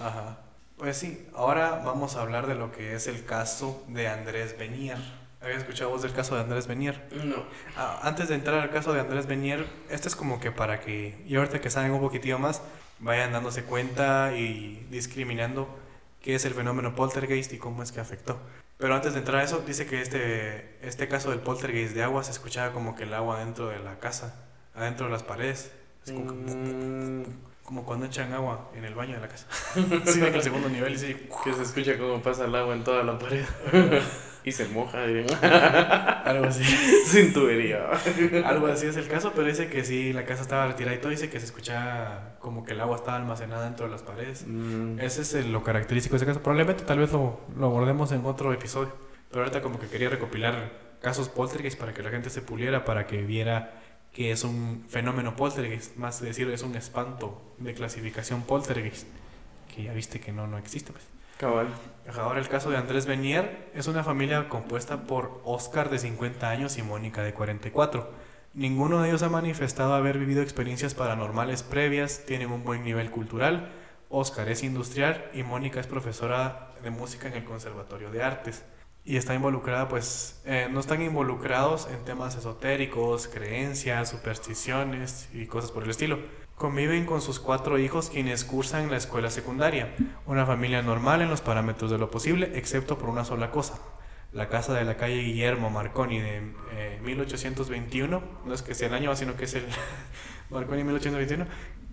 Ajá. Pues sí, ahora vamos a hablar de lo que es el caso de Andrés Benier. ¿Habías escuchado vos del caso de Andrés Benier? No. Ah, antes de entrar al caso de Andrés Benier, este es como que para que, y ahorita que saben un poquitito más, vayan dándose cuenta y discriminando qué es el fenómeno poltergeist y cómo es que afectó. Pero antes de entrar a eso, dice que este, este caso del poltergeist de agua se escuchaba como que el agua dentro de la casa, adentro de las paredes. Es como, mm. como cuando echan agua en el baño de la casa. [LAUGHS] sí, en el segundo nivel y sí. Que se escucha cómo pasa el agua en toda la pared. [LAUGHS] y se moja. [LAUGHS] Algo así. [LAUGHS] Sin tubería. Algo así es el caso, pero dice que sí, la casa estaba retirada y todo. Dice que se escucha como que el agua estaba almacenada dentro de las paredes. Mm. Ese es lo característico de ese caso. Probablemente tal vez lo, lo abordemos en otro episodio. Pero ahorita como que quería recopilar casos poltergeist para que la gente se puliera, para que viera que es un fenómeno poltergeist, más decir, es un espanto de clasificación poltergeist, que ya viste que no, no existe. Pues. Cabal. Ahora el caso de Andrés Benier es una familia compuesta por Oscar de 50 años y Mónica de 44. Ninguno de ellos ha manifestado haber vivido experiencias paranormales previas, tienen un buen nivel cultural. Oscar es industrial y Mónica es profesora de música en el Conservatorio de Artes. Y está involucrada, pues, eh, no están involucrados en temas esotéricos, creencias, supersticiones y cosas por el estilo. Conviven con sus cuatro hijos quienes cursan la escuela secundaria, una familia normal en los parámetros de lo posible, excepto por una sola cosa. La casa de la calle Guillermo Marconi de 1821, eh, no es que sea el año, sino que es el [LAUGHS] Marconi 1821,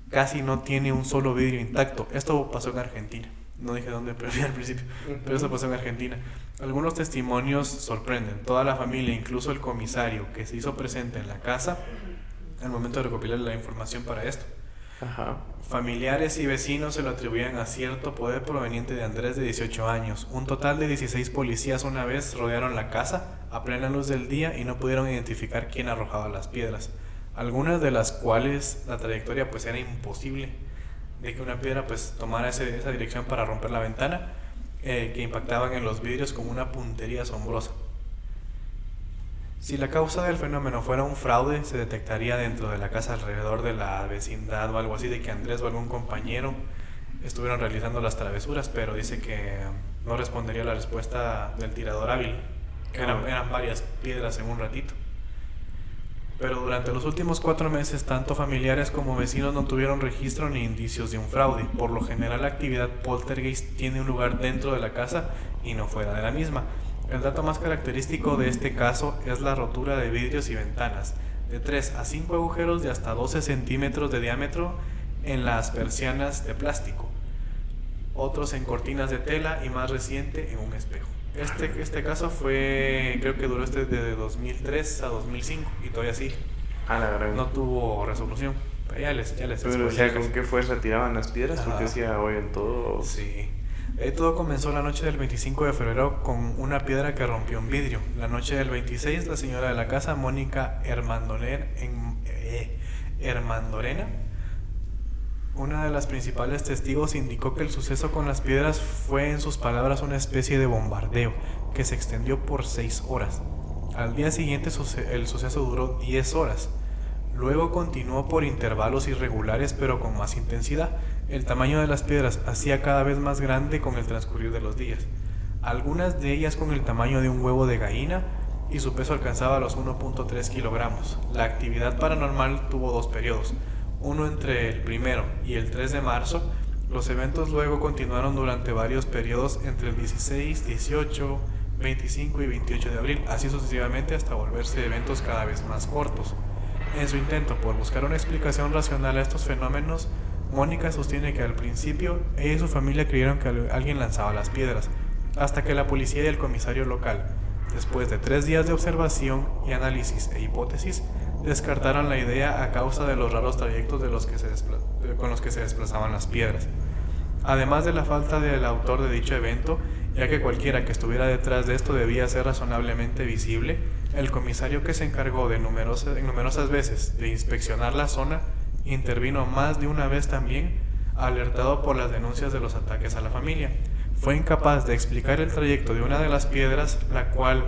casi no tiene un solo vidrio intacto. Esto pasó en Argentina. No dije dónde, [LAUGHS] pero al principio. Pero eso pasó en Argentina. Algunos testimonios sorprenden. Toda la familia, incluso el comisario que se hizo presente en la casa, al momento de recopilar la información para esto. Familiares y vecinos se lo atribuían a cierto poder proveniente de Andrés de 18 años. Un total de 16 policías una vez rodearon la casa a plena luz del día y no pudieron identificar quién arrojaba las piedras. Algunas de las cuales la trayectoria pues era imposible de que una piedra pues tomara ese, esa dirección para romper la ventana eh, que impactaban en los vidrios con una puntería asombrosa. Si la causa del fenómeno fuera un fraude, se detectaría dentro de la casa alrededor de la vecindad o algo así, de que Andrés o algún compañero estuvieron realizando las travesuras, pero dice que no respondería la respuesta del tirador hábil, que eran, eran varias piedras en un ratito. Pero durante los últimos cuatro meses, tanto familiares como vecinos no tuvieron registro ni indicios de un fraude. Por lo general, la actividad poltergeist tiene un lugar dentro de la casa y no fuera de la misma. El dato más característico de este caso es la rotura de vidrios y ventanas, de 3 a 5 agujeros de hasta 12 centímetros de diámetro en las persianas de plástico, otros en cortinas de tela y más reciente en un espejo. Este, este caso fue, creo que duró este de 2003 a 2005 y todavía sí. No tuvo resolución. ya les, ya les Pero, o sea, ¿con qué fuerza tiraban las piedras? Porque decía hoy en todo. Sí. Eh, todo comenzó la noche del 25 de febrero con una piedra que rompió un vidrio. La noche del 26, la señora de la casa, Mónica Hermandolena, en, eh, Hermandorena, una de las principales testigos, indicó que el suceso con las piedras fue, en sus palabras, una especie de bombardeo que se extendió por seis horas. Al día siguiente el suceso duró 10 horas. Luego continuó por intervalos irregulares pero con más intensidad. El tamaño de las piedras hacía cada vez más grande con el transcurrir de los días, algunas de ellas con el tamaño de un huevo de gallina y su peso alcanzaba los 1.3 kilogramos. La actividad paranormal tuvo dos periodos, uno entre el primero y el 3 de marzo. Los eventos luego continuaron durante varios periodos entre el 16, 18, 25 y 28 de abril, así sucesivamente hasta volverse eventos cada vez más cortos. En su intento por buscar una explicación racional a estos fenómenos, Mónica sostiene que al principio ella y su familia creyeron que alguien lanzaba las piedras, hasta que la policía y el comisario local, después de tres días de observación y análisis e hipótesis, descartaron la idea a causa de los raros trayectos de los que se con los que se desplazaban las piedras. Además de la falta del autor de dicho evento, ya que cualquiera que estuviera detrás de esto debía ser razonablemente visible, el comisario que se encargó de numerosas, numerosas veces de inspeccionar la zona intervino más de una vez también, alertado por las denuncias de los ataques a la familia. Fue incapaz de explicar el trayecto de una de las piedras, la cual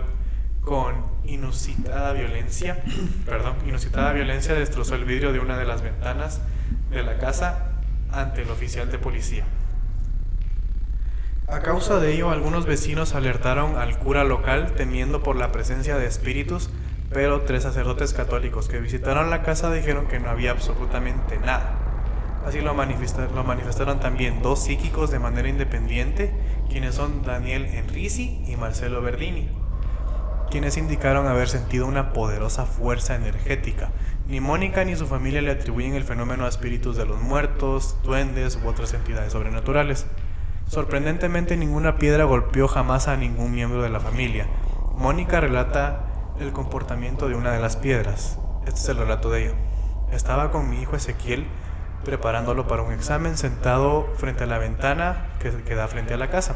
con inusitada violencia, [COUGHS] perdón, inusitada violencia destrozó el vidrio de una de las ventanas de la casa ante el oficial de policía. A causa de ello, algunos vecinos alertaron al cura local temiendo por la presencia de espíritus, pero tres sacerdotes católicos que visitaron la casa dijeron que no había absolutamente nada. Así lo, manifestaron, también dos psíquicos de manera independiente, quienes son Daniel Enrisi y Marcelo Verdini quienes indicaron haber sentido una poderosa fuerza energética. Ni Mónica ni su familia le atribuyen el fenómeno a espíritus de los muertos, duendes u otras entidades sobrenaturales. Sorprendentemente ninguna piedra golpeó jamás a ningún miembro de la familia. Mónica relata el comportamiento de una de las piedras. Este es el relato de ella. Estaba con mi hijo Ezequiel preparándolo para un examen sentado frente a la ventana que da frente a la casa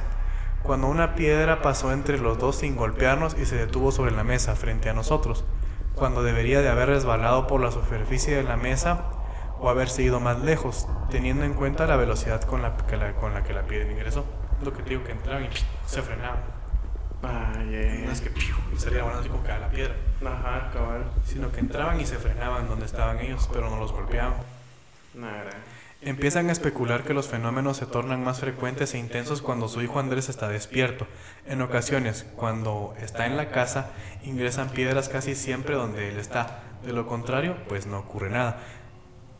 cuando una piedra pasó entre los dos sin golpearnos y se detuvo sobre la mesa frente a nosotros, cuando debería de haber resbalado por la superficie de la mesa o haberse ido más lejos, teniendo en cuenta la velocidad con la que la, piedra ingresó. Lo que digo que entraban y se frenaban. Ay, No es que salía así como que a la piedra. Ajá, cabal. Sino que entraban y se frenaban donde estaban ellos, pero no los golpeaban. Nada. Empiezan a especular que los fenómenos se tornan más frecuentes e intensos cuando su hijo Andrés está despierto. En ocasiones, cuando está en la casa, ingresan piedras casi siempre donde él está. De lo contrario, pues no ocurre nada.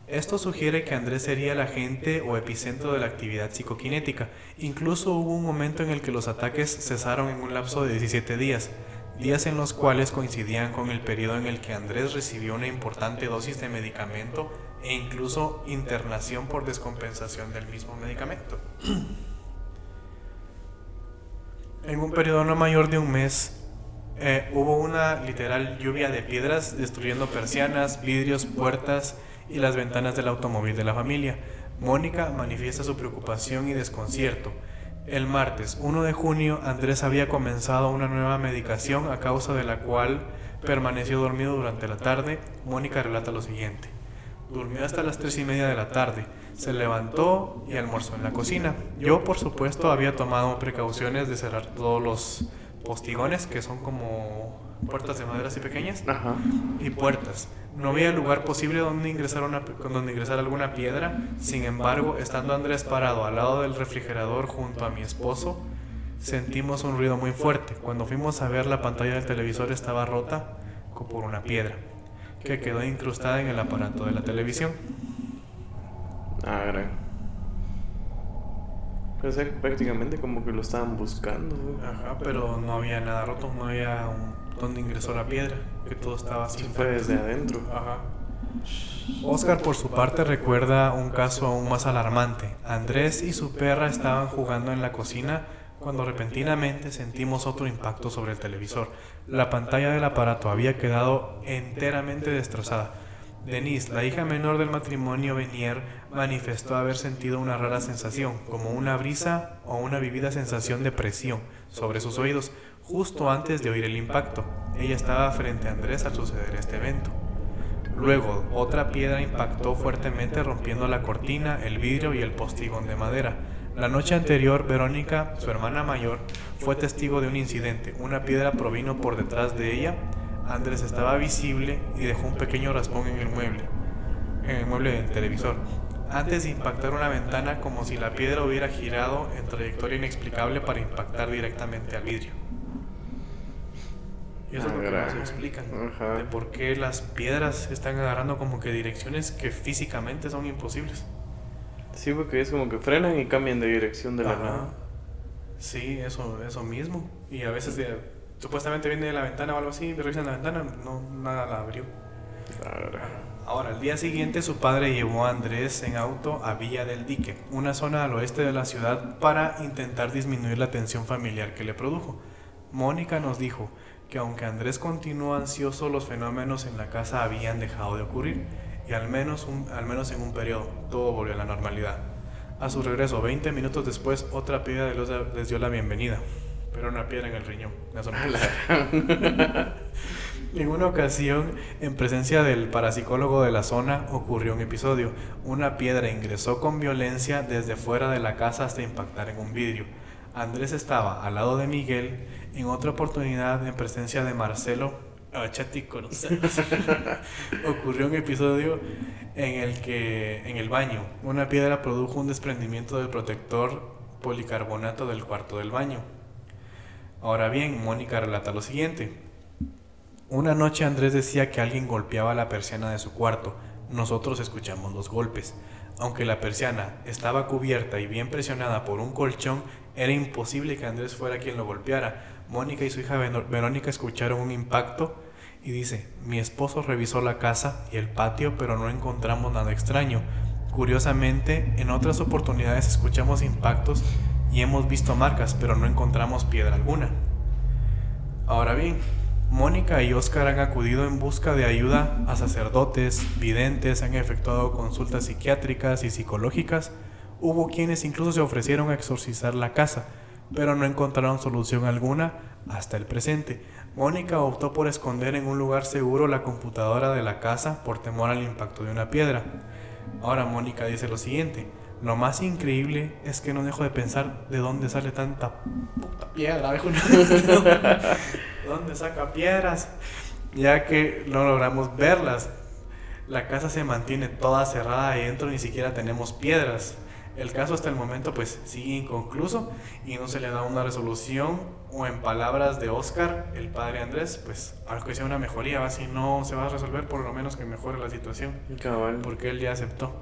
Esto sugiere que Andrés sería el agente o epicentro de la actividad psicoquinética. Incluso hubo un momento en el que los ataques cesaron en un lapso de 17 días, días en los cuales coincidían con el periodo en el que Andrés recibió una importante dosis de medicamento e incluso internación por descompensación del mismo medicamento. [CLEARS THROAT] en un periodo no mayor de un mes, eh, hubo una literal lluvia de piedras destruyendo persianas, vidrios, puertas y las ventanas del automóvil de la familia. Mónica manifiesta su preocupación y desconcierto. El martes 1 de junio, Andrés había comenzado una nueva medicación a causa de la cual permaneció dormido durante la tarde. Mónica relata lo siguiente. Durmió hasta las tres y media de la tarde. Se levantó y almorzó en la cocina. Yo, por supuesto, había tomado precauciones de cerrar todos los postigones, que son como puertas de madera así pequeñas, y puertas. No había lugar posible donde ingresar, una, donde ingresar alguna piedra. Sin embargo, estando Andrés parado al lado del refrigerador junto a mi esposo, sentimos un ruido muy fuerte. Cuando fuimos a ver la pantalla del televisor estaba rota por una piedra que quedó incrustada en el aparato de la televisión. Ah, gran. Pues prácticamente como que lo estaban buscando. Ajá, pero no había nada roto, no había un, donde ingresó la piedra, que todo estaba así. fue desde adentro. Ajá. Oscar por su parte recuerda un caso aún más alarmante. Andrés y su perra estaban jugando en la cocina cuando repentinamente sentimos otro impacto sobre el televisor. La pantalla del aparato había quedado enteramente destrozada. Denise, la hija menor del matrimonio Benier, manifestó haber sentido una rara sensación, como una brisa o una vivida sensación de presión sobre sus oídos justo antes de oír el impacto. Ella estaba frente a Andrés al suceder este evento. Luego, otra piedra impactó fuertemente rompiendo la cortina, el vidrio y el postigón de madera. La noche anterior, Verónica, su hermana mayor, fue testigo de un incidente. Una piedra provino por detrás de ella. Andrés estaba visible y dejó un pequeño raspón en el mueble, en el mueble del televisor. Antes de impactar una ventana como si la piedra hubiera girado en trayectoria inexplicable para impactar directamente al vidrio. Y eso es lo que nos explican. De por qué las piedras están agarrando como que direcciones que físicamente son imposibles. Sí, porque es como que frenan y cambian de dirección de la nada. Sí, eso, eso mismo. Y a veces supuestamente viene de la ventana o algo así, revisan la ventana, no, nada la abrió. Ahora, al día siguiente su padre llevó a Andrés en auto a Villa del Dique, una zona al oeste de la ciudad, para intentar disminuir la tensión familiar que le produjo. Mónica nos dijo, que aunque Andrés continuó ansioso, los fenómenos en la casa habían dejado de ocurrir, y al menos, al menos en un periodo, todo volvió a la normalidad. A su regreso, 20 minutos después, otra piedra de luz les dio la bienvenida, pero una piedra en el riñón. [LAUGHS] en una ocasión, en presencia del parapsicólogo de la zona, ocurrió un episodio. Una piedra ingresó con violencia desde fuera de la casa hasta impactar en un vidrio. Andrés estaba al lado de Miguel en otra oportunidad, en presencia de Marcelo [LAUGHS] ocurrió un episodio en el que en el baño una piedra produjo un desprendimiento del protector policarbonato del cuarto del baño. Ahora bien, Mónica relata lo siguiente. Una noche Andrés decía que alguien golpeaba la persiana de su cuarto. Nosotros escuchamos los golpes. Aunque la persiana estaba cubierta y bien presionada por un colchón, era imposible que Andrés fuera quien lo golpeara. Mónica y su hija Verónica escucharon un impacto y dice, mi esposo revisó la casa y el patio pero no encontramos nada extraño. Curiosamente, en otras oportunidades escuchamos impactos y hemos visto marcas pero no encontramos piedra alguna. Ahora bien, Mónica y Oscar han acudido en busca de ayuda a sacerdotes, videntes, han efectuado consultas psiquiátricas y psicológicas Hubo quienes incluso se ofrecieron a exorcizar la casa, pero no encontraron solución alguna hasta el presente. Mónica optó por esconder en un lugar seguro la computadora de la casa por temor al impacto de una piedra. Ahora Mónica dice lo siguiente, lo más increíble es que no dejo de pensar de dónde sale tanta puta piedra, [LAUGHS] ¿dónde saca piedras? Ya que no logramos verlas. La casa se mantiene toda cerrada y dentro ni siquiera tenemos piedras. El caso hasta el momento pues sigue inconcluso y no se le da una resolución o en palabras de Oscar, el padre Andrés, pues aunque sea una mejoría, si no se va a resolver, por lo menos que mejore la situación. Porque él ya aceptó.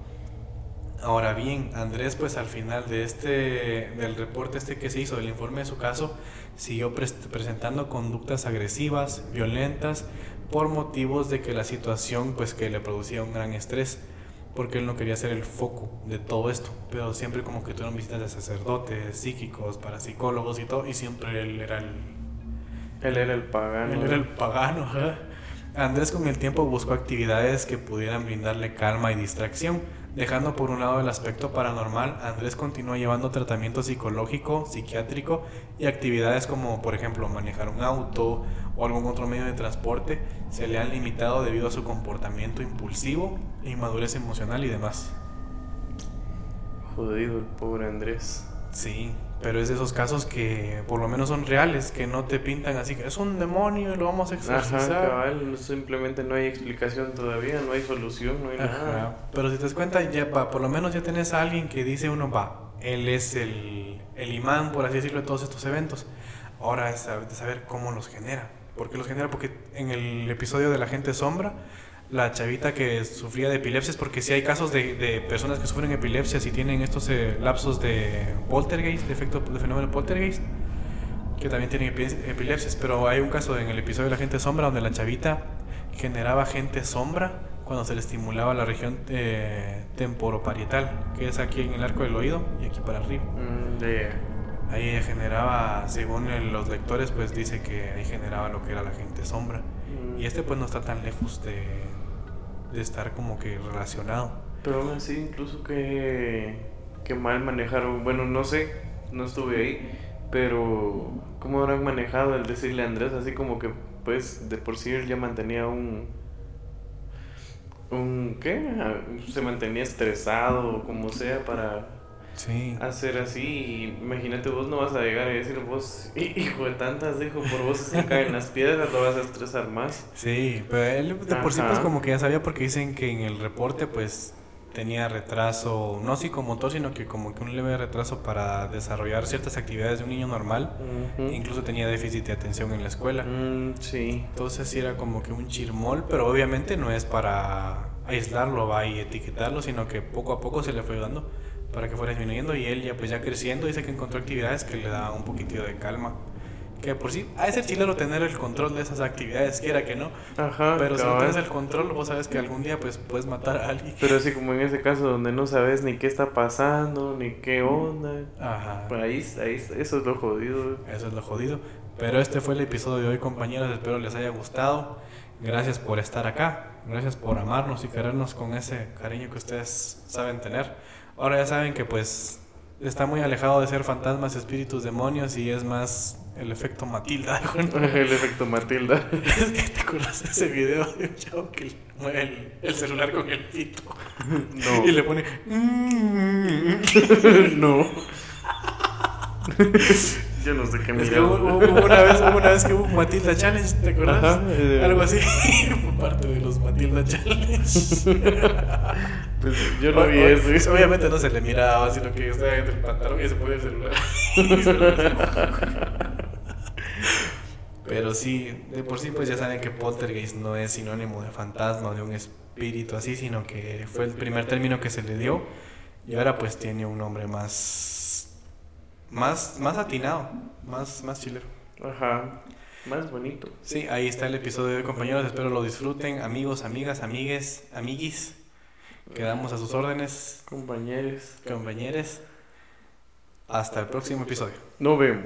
Ahora bien, Andrés pues al final de este del reporte este que se hizo del informe de su caso siguió presentando conductas agresivas, violentas por motivos de que la situación pues que le producía un gran estrés porque él no quería ser el foco de todo esto, pero siempre como que tuvieron visitas de sacerdotes, psíquicos, parapsicólogos y todo, y siempre él era el... Él era el pagano. Él era el pagano, Andrés con el tiempo buscó actividades que pudieran brindarle calma y distracción, dejando por un lado el aspecto paranormal, Andrés continuó llevando tratamiento psicológico, psiquiátrico y actividades como por ejemplo manejar un auto o algún otro medio de transporte se le han limitado debido a su comportamiento impulsivo, inmadurez emocional y demás. Jodido el pobre Andrés. Sí, pero es de esos casos que por lo menos son reales, que no te pintan así que es un demonio y lo vamos a exorcizar. Ajá, cabal, simplemente no hay explicación todavía, no hay solución, no hay nada. Pero si te das cuenta, ya por lo menos ya tenés a alguien que dice uno, va, él es el, el imán, por así decirlo, de todos estos eventos. Ahora es saber cómo los genera. ¿Por qué los genera? Porque en el episodio de la gente sombra, la chavita que sufría de epilepsias, porque si hay casos de, de, personas que sufren epilepsias y tienen estos eh, lapsos de poltergeist, de efecto de fenómeno poltergeist, que también tienen epilepsias, pero hay un caso en el episodio de la gente sombra donde la chavita generaba gente sombra cuando se le estimulaba la región eh, temporoparietal, que es aquí en el arco del oído y aquí para arriba. Mm, ahí generaba, según los lectores, pues dice que ahí generaba lo que era la gente sombra. Mm. Y este pues no está tan lejos de, de estar como que relacionado. Pero aún así, incluso que, que mal manejaron, bueno, no sé, no estuve ahí, pero cómo habrán manejado el decirle a Andrés, así como que pues de por sí él ya mantenía un... un ¿Qué? Ah, se mantenía estresado como sea para sí. hacer así. Imagínate, vos no vas a llegar y decir, vos, hijo de tantas, dijo, por vos se caen las piedras, lo vas a estresar más. Sí, pero él de por sí, pues como que ya sabía, porque dicen que en el reporte, pues tenía retraso, no psicomotor, sino que como que un leve retraso para desarrollar ciertas actividades de un niño normal. Incluso tenía déficit de atención en la escuela. Mm, sí. Entonces era como que un chirmol, pero obviamente no es para aislarlo va y etiquetarlo, sino que poco a poco se le fue ayudando para que fuera disminuyendo y él ya pues ya creciendo dice que encontró actividades que le da un poquitito de calma que por sí, ha de ser chilero tener el control de esas actividades, quiera que no. Ajá. Pero si no tienes el control, vos sabes que algún día pues puedes matar a alguien. Pero así como en ese caso donde no sabes ni qué está pasando, ni qué onda. Ajá. Pues ahí, ahí, eso es lo jodido. Eso es lo jodido. Pero este fue el episodio de hoy, compañeros. Espero les haya gustado. Gracias por estar acá. Gracias por amarnos y querernos con ese cariño que ustedes saben tener. Ahora ya saben que pues está muy alejado de ser fantasmas, espíritus, demonios y es más el efecto Matilda. [LAUGHS] [LAUGHS] el efecto Matilda. [LAUGHS] ¿Te acuerdas de ese video de un chavo que mueve el, celular con el pito? No. Y le pone... no. Yo no sé qué me hubo, una vez, hubo una vez que hubo Matilda Challenge, ¿te acuerdas? Eh, Algo así. [LAUGHS] Fue parte de los Matilda Challenge. [LAUGHS] pues yo lo vi eso. Obviamente no se le miraba, sino que estaba entre el pantalón y se ponía el celular. [LAUGHS] Pero sí, de por sí pues ya saben que poltergeist no es sinónimo de fantasma o de un espíritu así, sino que fue el primer término que se le dio y ahora pues tiene un nombre más más más atinado, más más chilero. Ajá. Más bonito. Sí, ahí está el episodio de compañeros, espero lo disfruten, amigos, amigas, amigues, amiguis. Quedamos a sus órdenes. Compañeros. Compañeros. Hasta el próximo episodio. Nos vemos.